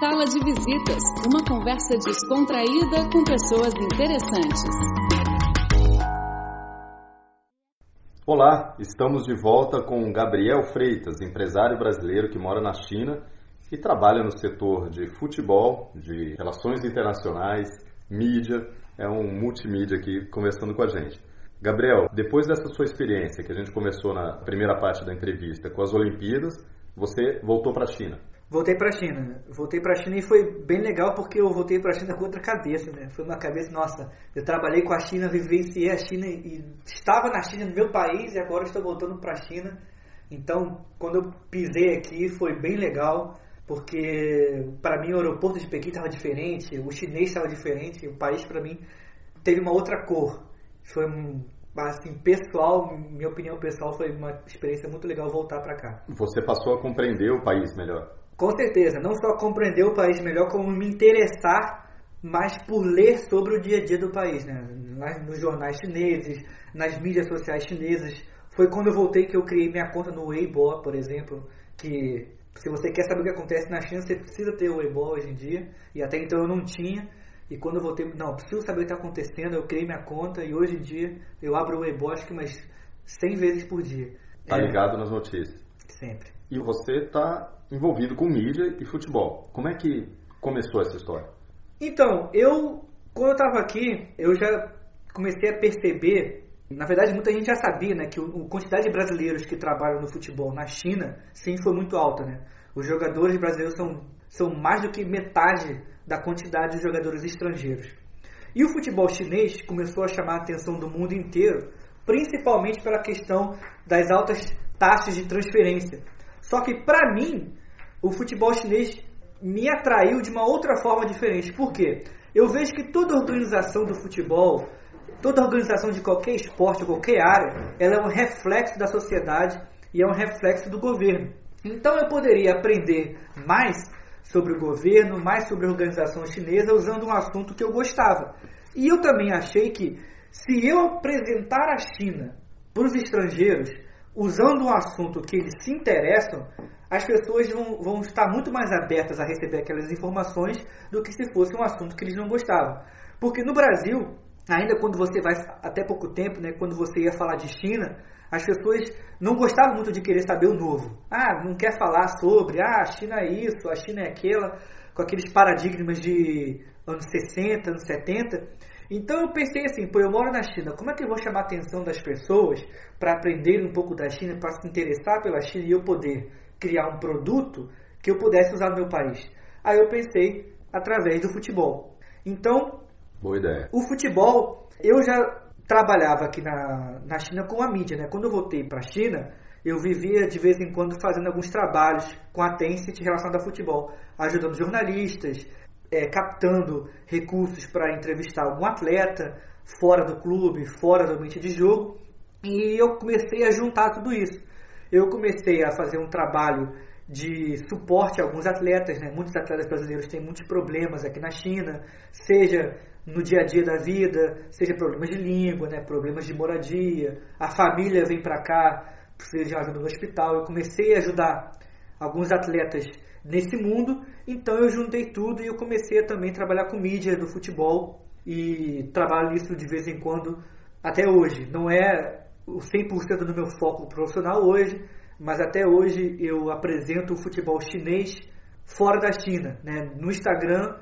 Sala de Visitas, uma conversa descontraída com pessoas interessantes. Olá, estamos de volta com Gabriel Freitas, empresário brasileiro que mora na China e trabalha no setor de futebol, de relações internacionais, mídia, é um multimídia aqui conversando com a gente. Gabriel, depois dessa sua experiência que a gente começou na primeira parte da entrevista com as Olimpíadas, você voltou para a China. Voltei para a China. Voltei para a China e foi bem legal porque eu voltei para a China com outra cabeça, né? Foi uma cabeça, nossa, eu trabalhei com a China, vivenciei a China e estava na China, no meu país, e agora estou voltando para a China. Então, quando eu pisei aqui, foi bem legal, porque para mim o aeroporto de Pequim estava diferente, o chinês estava diferente, o país para mim teve uma outra cor. Foi assim, pessoal, minha opinião pessoal, foi uma experiência muito legal voltar para cá. Você passou a compreender o país melhor? Com certeza, não só compreender o país melhor, como me interessar mais por ler sobre o dia a dia do país, né? Nos jornais chineses, nas mídias sociais chinesas. Foi quando eu voltei que eu criei minha conta no Weibo, por exemplo, que se você quer saber o que acontece na China, você precisa ter o Weibo hoje em dia, e até então eu não tinha. E quando eu voltei, não, preciso saber o que está acontecendo, eu criei minha conta e hoje em dia eu abro o que umas 100 vezes por dia. Tá é, ligado nas notícias. Sempre. E você está envolvido com mídia e futebol. Como é que começou essa história? Então, eu, quando eu estava aqui, eu já comecei a perceber, na verdade muita gente já sabia, né, que a quantidade de brasileiros que trabalham no futebol na China, sim, foi muito alta, né? Os jogadores brasileiros são, são mais do que metade da quantidade de jogadores estrangeiros. E o futebol chinês começou a chamar a atenção do mundo inteiro, principalmente pela questão das altas taxas de transferência. Só que para mim, o futebol chinês me atraiu de uma outra forma diferente. Por quê? Eu vejo que toda organização do futebol, toda organização de qualquer esporte, qualquer área, ela é um reflexo da sociedade e é um reflexo do governo. Então eu poderia aprender mais sobre o governo, mais sobre a organização chinesa, usando um assunto que eu gostava. E eu também achei que se eu apresentar a China para os estrangeiros, usando um assunto que eles se interessam, as pessoas vão, vão estar muito mais abertas a receber aquelas informações do que se fosse um assunto que eles não gostavam. Porque no Brasil, ainda quando você vai, até pouco tempo, né, quando você ia falar de China, as pessoas não gostavam muito de querer saber o novo. Ah, não quer falar sobre, ah, a China é isso, a China é aquela, com aqueles paradigmas de anos 60, anos 70. Então eu pensei assim, pô, eu moro na China, como é que eu vou chamar a atenção das pessoas para aprenderem um pouco da China, para se interessar pela China e eu poder criar um produto que eu pudesse usar no meu país? Aí eu pensei através do futebol. Então, boa ideia. O futebol, eu já trabalhava aqui na, na China com a mídia, né? Quando eu voltei para a China, eu vivia de vez em quando fazendo alguns trabalhos com a Tencent relacionado a futebol, ajudando jornalistas, é, captando recursos para entrevistar algum atleta fora do clube, fora do ambiente de jogo, e eu comecei a juntar tudo isso. Eu comecei a fazer um trabalho de suporte a alguns atletas, né? Muitos atletas brasileiros têm muitos problemas aqui na China, seja no dia a dia da vida, seja problemas de língua, né? Problemas de moradia, a família vem para cá, precisa de ajuda no hospital. Eu comecei a ajudar alguns atletas nesse mundo, então eu juntei tudo e eu comecei a também trabalhar com mídia do futebol e trabalho isso de vez em quando até hoje. Não é o 100% do meu foco profissional hoje, mas até hoje eu apresento o futebol chinês fora da China. Né? No Instagram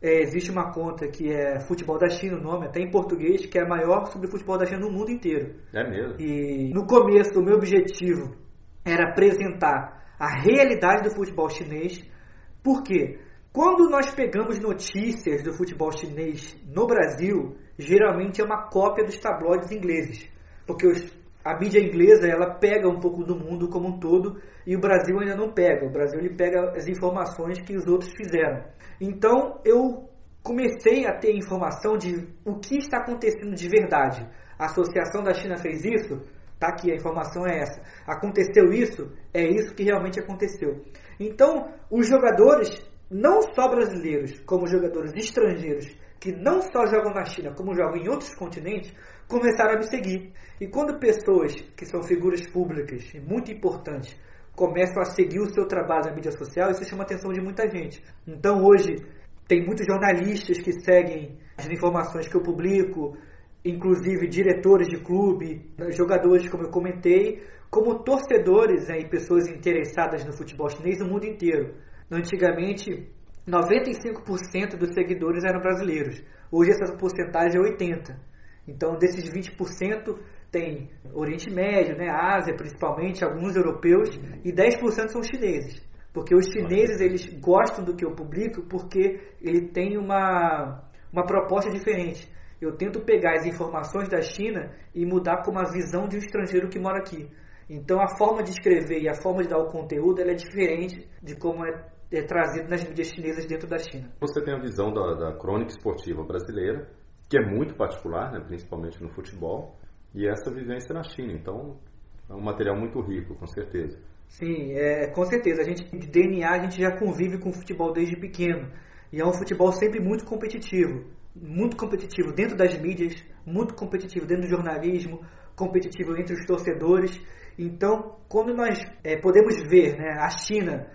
é, existe uma conta que é Futebol da China, o nome até em português, que é a maior sobre futebol da China no mundo inteiro. É mesmo? E no começo o meu objetivo era apresentar a realidade do futebol chinês. Por quê? Quando nós pegamos notícias do futebol chinês no Brasil, geralmente é uma cópia dos tabloides ingleses. Porque os, a mídia inglesa ela pega um pouco do mundo como um todo e o Brasil ainda não pega. O Brasil ele pega as informações que os outros fizeram. Então eu comecei a ter informação de o que está acontecendo de verdade. A Associação da China fez isso, tá aqui, a informação é essa. Aconteceu isso, é isso que realmente aconteceu. Então, os jogadores, não só brasileiros, como jogadores estrangeiros, que não só jogam na China, como jogam em outros continentes, começaram a me seguir. E quando pessoas que são figuras públicas e muito importantes começam a seguir o seu trabalho na mídia social, isso chama a atenção de muita gente. Então hoje tem muitos jornalistas que seguem as informações que eu publico, inclusive diretores de clube, jogadores, como eu comentei, como torcedores né, e pessoas interessadas no futebol chinês no mundo inteiro. Antigamente, 95% dos seguidores eram brasileiros. Hoje essa porcentagem é 80%. Então, desses 20%, tem Oriente Médio, né, Ásia principalmente, alguns europeus, e 10% são chineses. Porque os chineses eles gostam do que eu publico porque ele tem uma, uma proposta diferente. Eu tento pegar as informações da China e mudar com uma visão de um estrangeiro que mora aqui. Então a forma de escrever e a forma de dar o conteúdo é diferente de como é, é, trazido nas mídias chinesas dentro da China. Você tem a visão da, da crônica esportiva brasileira, que é muito particular, né, principalmente no futebol, e essa vivência na China. Então é um material muito rico, com certeza. Sim, é, com certeza. A gente de DNA a gente já convive com o futebol desde pequeno. E é um futebol sempre muito competitivo. Muito competitivo dentro das mídias, muito competitivo dentro do jornalismo, competitivo entre os torcedores. Então, quando nós é, podemos ver né, a China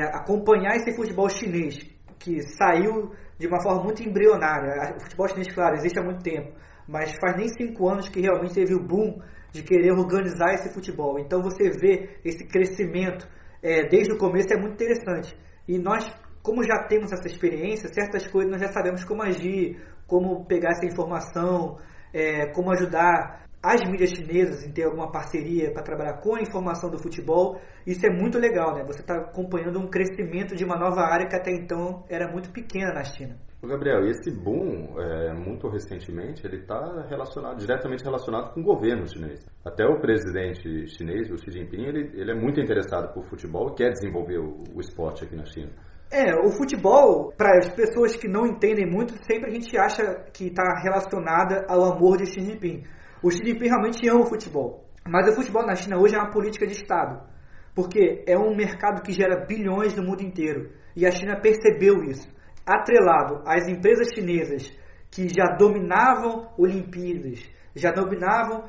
acompanhar esse futebol chinês, que saiu de uma forma muito embrionária, o futebol chinês, claro, existe há muito tempo, mas faz nem cinco anos que realmente teve o boom de querer organizar esse futebol. Então, você vê esse crescimento é, desde o começo é muito interessante. E nós, como já temos essa experiência, certas coisas nós já sabemos como agir, como pegar essa informação, é, como ajudar as mídias chinesas em ter alguma parceria para trabalhar com a informação do futebol, isso é muito legal, né? Você está acompanhando um crescimento de uma nova área que até então era muito pequena na China. Gabriel, esse boom, é, muito recentemente, ele está relacionado, diretamente relacionado com o governo chinês. Até o presidente chinês, o Xi Jinping, ele, ele é muito interessado por futebol e quer desenvolver o, o esporte aqui na China. É, o futebol, para as pessoas que não entendem muito, sempre a gente acha que está relacionada ao amor de Xi Jinping. O Xi realmente ama o futebol. Mas o futebol na China hoje é uma política de Estado. Porque é um mercado que gera bilhões no mundo inteiro. E a China percebeu isso. Atrelado às empresas chinesas que já dominavam Olimpíadas, já dominavam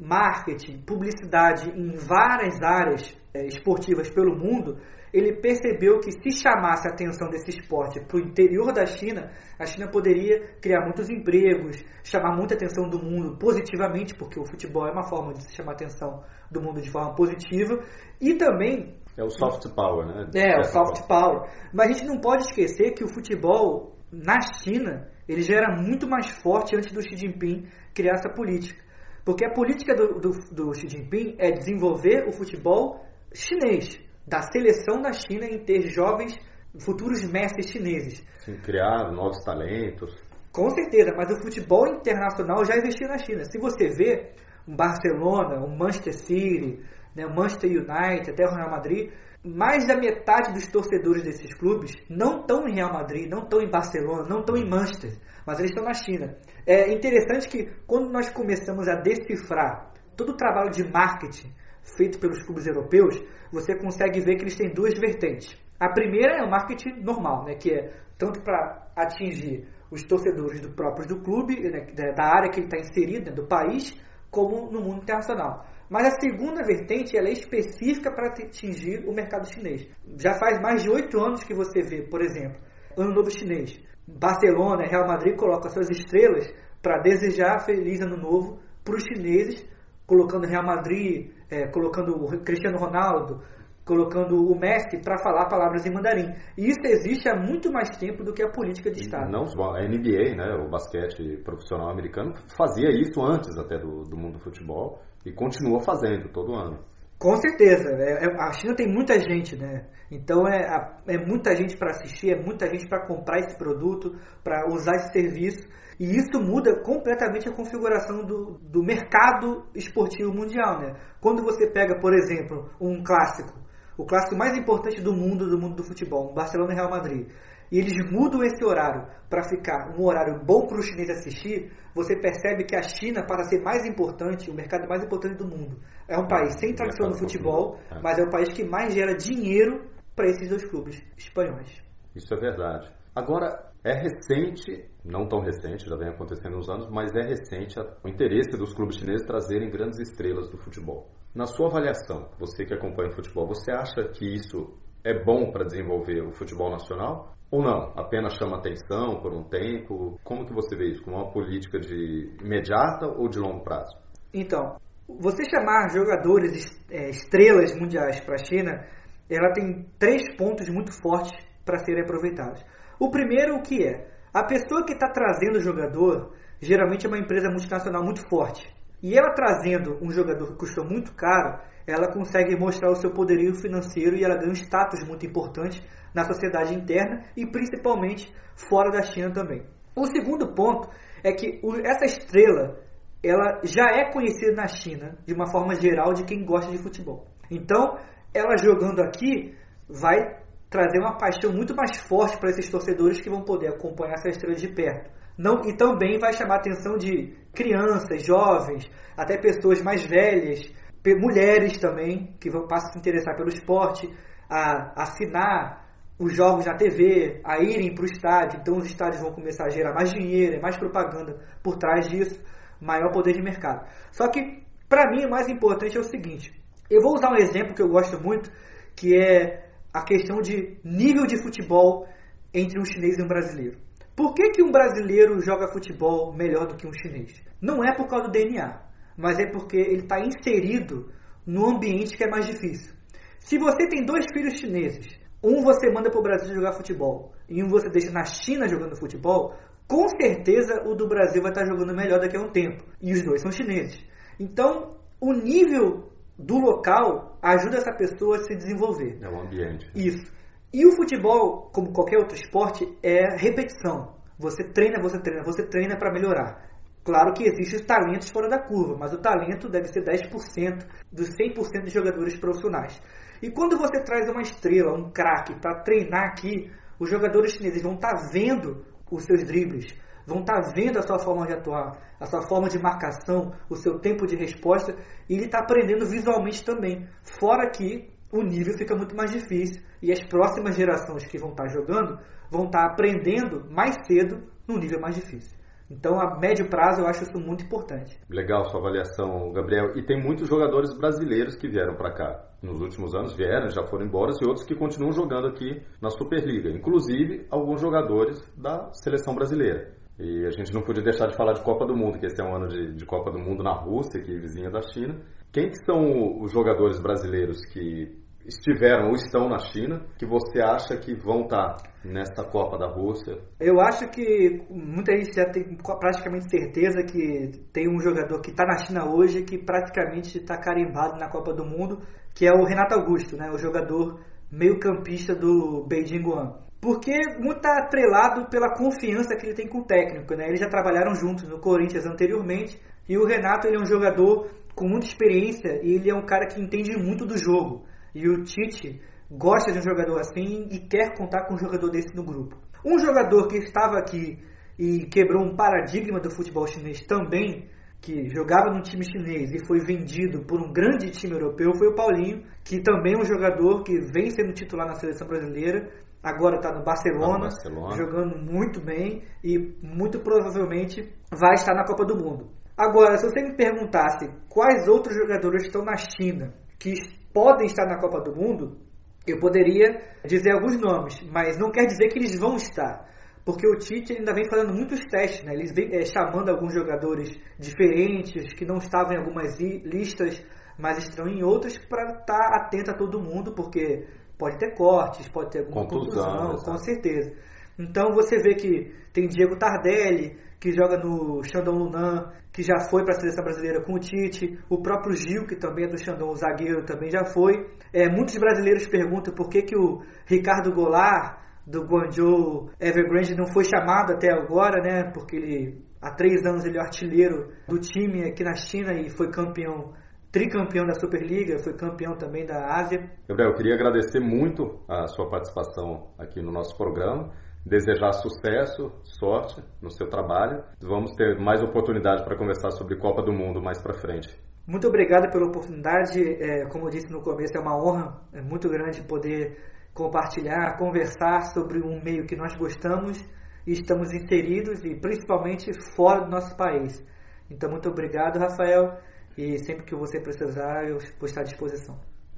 marketing, publicidade em várias áreas é, esportivas pelo mundo, ele percebeu que se chamasse a atenção desse esporte para o interior da China, a China poderia criar muitos empregos, chamar muita atenção do mundo positivamente, porque o futebol é uma forma de se chamar a atenção do mundo de forma positiva, e também é o soft power, né? É, o soft power. Mas a gente não pode esquecer que o futebol na China ele já era muito mais forte antes do Xi Jinping criar essa política. Porque a política do, do, do Xi Jinping é desenvolver o futebol chinês da seleção da China em ter jovens futuros mestres chineses. Sim, criar novos talentos. Com certeza, mas o futebol internacional já existia na China. Se você vê um Barcelona, um Manchester City, né, o Manchester United, até o Real Madrid, mais da metade dos torcedores desses clubes não estão em Real Madrid, não estão em Barcelona, não estão em Manchester, mas eles estão na China. É interessante que quando nós começamos a decifrar todo o trabalho de marketing feito pelos clubes europeus, você consegue ver que eles têm duas vertentes. A primeira é o marketing normal, né, que é tanto para atingir os torcedores do próprios do clube, né, da área que ele está inserido, né, do país, como no mundo internacional. Mas a segunda vertente ela é específica para atingir o mercado chinês. Já faz mais de oito anos que você vê, por exemplo, Ano Novo Chinês. Barcelona, Real Madrid colocam suas estrelas para desejar feliz Ano Novo para os chineses colocando Real Madrid, é, colocando o Cristiano Ronaldo, colocando o Messi para falar palavras em mandarim. E isso existe há muito mais tempo do que a política de Estado. Não, a NBA, né, o basquete profissional americano, fazia isso antes até do, do mundo do futebol e continua fazendo todo ano. Com certeza. É, é a China tem muita gente, né? Então é, é muita gente para assistir, é muita gente para comprar esse produto, para usar esse serviço. E isso muda completamente a configuração do, do mercado esportivo mundial. Né? Quando você pega, por exemplo, um clássico, o clássico mais importante do mundo, do mundo do futebol, Barcelona e Real Madrid, e eles mudam esse horário para ficar um horário bom para o chinês assistir, você percebe que a China, para ser mais importante, o mercado mais importante do mundo, é um país sem tradição no futebol, é. mas é o país que mais gera dinheiro para esses dois clubes espanhóis. Isso é verdade. Agora, é recente, não tão recente, já vem acontecendo uns anos, mas é recente o interesse dos clubes chineses trazerem grandes estrelas do futebol. Na sua avaliação, você que acompanha o futebol, você acha que isso é bom para desenvolver o futebol nacional? Ou não? Apenas chama atenção por um tempo? Como que você vê isso? Como uma política de imediata ou de longo prazo? Então, você chamar jogadores é, estrelas mundiais para a China, ela tem três pontos muito fortes para serem aproveitados. O primeiro, o que é? A pessoa que está trazendo o jogador, geralmente é uma empresa multinacional muito forte. E ela trazendo um jogador que custou muito caro, ela consegue mostrar o seu poderio financeiro e ela ganha um status muito importante na sociedade interna e principalmente fora da China também. O segundo ponto é que essa estrela ela já é conhecida na China de uma forma geral de quem gosta de futebol. Então, ela jogando aqui vai trazer uma paixão muito mais forte para esses torcedores que vão poder acompanhar essa estrela de perto. Não, e também vai chamar a atenção de crianças, jovens, até pessoas mais velhas, mulheres também, que vão passar a se interessar pelo esporte, a assinar os jogos na TV, a irem para o estádio. Então os estádios vão começar a gerar mais dinheiro, é mais propaganda por trás disso, maior poder de mercado. Só que, para mim, o mais importante é o seguinte: eu vou usar um exemplo que eu gosto muito, que é a questão de nível de futebol entre um chinês e um brasileiro. Por que, que um brasileiro joga futebol melhor do que um chinês? Não é por causa do DNA, mas é porque ele está inserido no ambiente que é mais difícil. Se você tem dois filhos chineses, um você manda para o Brasil jogar futebol e um você deixa na China jogando futebol, com certeza o do Brasil vai estar jogando melhor daqui a um tempo. E os dois são chineses. Então, o nível do local ajuda essa pessoa a se desenvolver. É o ambiente. Isso. E o futebol, como qualquer outro esporte, é repetição. Você treina, você treina, você treina para melhorar. Claro que existem os talentos fora da curva, mas o talento deve ser 10% dos 100% de jogadores profissionais. E quando você traz uma estrela, um craque, para treinar aqui, os jogadores chineses vão estar tá vendo os seus dribles, vão estar tá vendo a sua forma de atuar, a sua forma de marcação, o seu tempo de resposta, e ele está aprendendo visualmente também. Fora que o nível fica muito mais difícil e as próximas gerações que vão estar jogando vão estar aprendendo mais cedo no nível mais difícil. Então, a médio prazo, eu acho isso muito importante. Legal sua avaliação, Gabriel. E tem muitos jogadores brasileiros que vieram para cá. Nos últimos anos vieram, já foram embora, e outros que continuam jogando aqui na Superliga. Inclusive, alguns jogadores da seleção brasileira. E a gente não podia deixar de falar de Copa do Mundo, que esse é um ano de, de Copa do Mundo na Rússia, que é vizinha da China. Quem que são os jogadores brasileiros que estiveram ou estão na China, que você acha que vão estar nesta Copa da Rússia? Eu acho que muita gente já tem praticamente certeza que tem um jogador que está na China hoje que praticamente está carimbado na Copa do Mundo, que é o Renato Augusto, né? o jogador meio-campista do Beijing Guan. Porque muito está atrelado pela confiança que ele tem com o técnico. Né? Eles já trabalharam juntos no Corinthians anteriormente e o Renato ele é um jogador com muita experiência e ele é um cara que entende muito do jogo. E o Tite gosta de um jogador assim e quer contar com um jogador desse no grupo. Um jogador que estava aqui e quebrou um paradigma do futebol chinês também, que jogava no time chinês e foi vendido por um grande time europeu, foi o Paulinho, que também é um jogador que vem sendo titular na seleção brasileira, agora está no Barcelona, Barcelona, jogando muito bem e muito provavelmente vai estar na Copa do Mundo. Agora, se você me perguntasse quais outros jogadores estão na China que podem estar na Copa do Mundo, eu poderia dizer alguns nomes, mas não quer dizer que eles vão estar. Porque o Tite ainda vem fazendo muitos testes, né? Eles vem é, chamando alguns jogadores diferentes, que não estavam em algumas listas, mas estão em outras, para estar tá atento a todo mundo, porque pode ter cortes, pode ter alguma confusão, com certeza. Então você vê que tem Diego Tardelli, que joga no Shandong Lunan, que já foi para a seleção brasileira com o Tite, o próprio Gil, que também é do Xandão, o zagueiro, também já foi. É, muitos brasileiros perguntam por que, que o Ricardo Goulart, do Guangzhou Evergrande, não foi chamado até agora, né? Porque ele, há três anos ele é artilheiro do time aqui na China e foi campeão tricampeão da Superliga, foi campeão também da Ásia. Gabriel, eu queria agradecer muito a sua participação aqui no nosso programa desejar sucesso, sorte no seu trabalho. Vamos ter mais oportunidade para conversar sobre Copa do Mundo mais para frente. Muito obrigado pela oportunidade. É, como eu disse no começo, é uma honra é muito grande poder compartilhar, conversar sobre um meio que nós gostamos e estamos inseridos e principalmente fora do nosso país. Então, muito obrigado, Rafael. E sempre que você precisar, eu vou estar à disposição.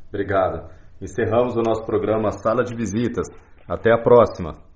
Obrigado. Encerramos o nosso programa Sala de Visitas. Até a próxima.